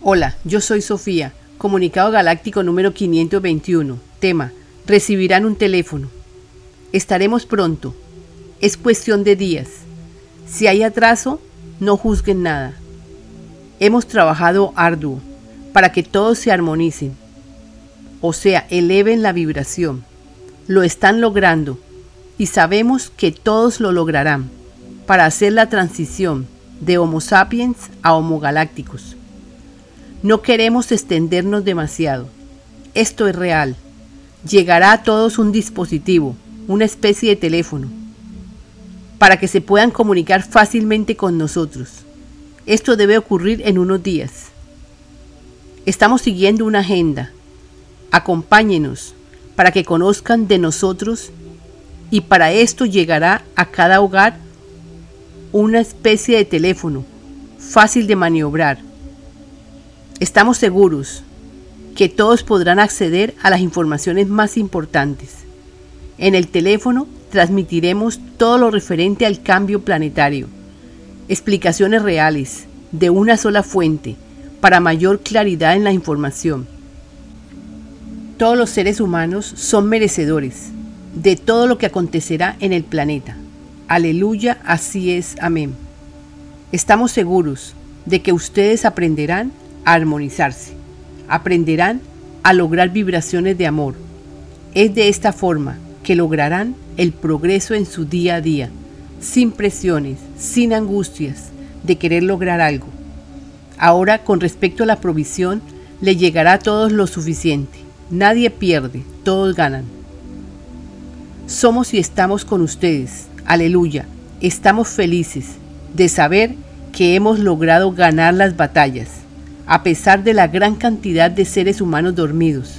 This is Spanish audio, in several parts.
Hola, yo soy Sofía, comunicado galáctico número 521. Tema, recibirán un teléfono. Estaremos pronto. Es cuestión de días. Si hay atraso, no juzguen nada. Hemos trabajado arduo para que todos se armonicen, o sea, eleven la vibración. Lo están logrando y sabemos que todos lo lograrán para hacer la transición de Homo sapiens a Homo galácticos. No queremos extendernos demasiado. Esto es real. Llegará a todos un dispositivo, una especie de teléfono, para que se puedan comunicar fácilmente con nosotros. Esto debe ocurrir en unos días. Estamos siguiendo una agenda. Acompáñenos para que conozcan de nosotros y para esto llegará a cada hogar una especie de teléfono fácil de maniobrar. Estamos seguros que todos podrán acceder a las informaciones más importantes. En el teléfono transmitiremos todo lo referente al cambio planetario, explicaciones reales, de una sola fuente, para mayor claridad en la información. Todos los seres humanos son merecedores de todo lo que acontecerá en el planeta. Aleluya, así es, amén. Estamos seguros de que ustedes aprenderán armonizarse, aprenderán a lograr vibraciones de amor. Es de esta forma que lograrán el progreso en su día a día, sin presiones, sin angustias de querer lograr algo. Ahora, con respecto a la provisión, le llegará a todos lo suficiente. Nadie pierde, todos ganan. Somos y estamos con ustedes Aleluya, estamos felices de saber que hemos logrado ganar las batallas, a pesar de la gran cantidad de seres humanos dormidos.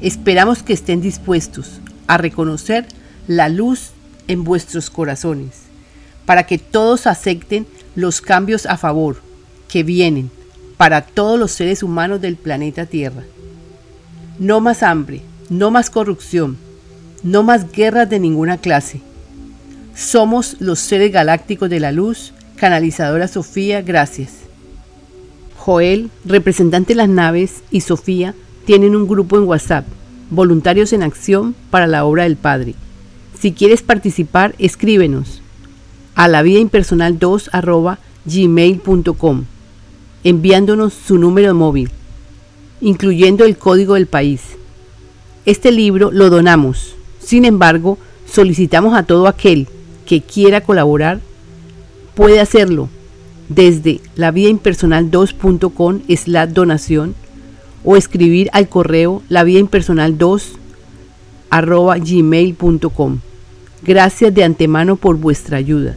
Esperamos que estén dispuestos a reconocer la luz en vuestros corazones, para que todos acepten los cambios a favor que vienen para todos los seres humanos del planeta Tierra. No más hambre, no más corrupción, no más guerras de ninguna clase somos los seres galácticos de la luz, canalizadora Sofía, gracias. Joel, representante de las naves, y Sofía tienen un grupo en WhatsApp, Voluntarios en Acción para la Obra del Padre. Si quieres participar, escríbenos a la vida impersonal 2 gmail.com, enviándonos su número móvil, incluyendo el código del país. Este libro lo donamos. Sin embargo, solicitamos a todo aquel que quiera colaborar puede hacerlo desde la vía impersonal 2.com la donación o escribir al correo la vía impersonal 2 arroba gmail.com. Gracias de antemano por vuestra ayuda.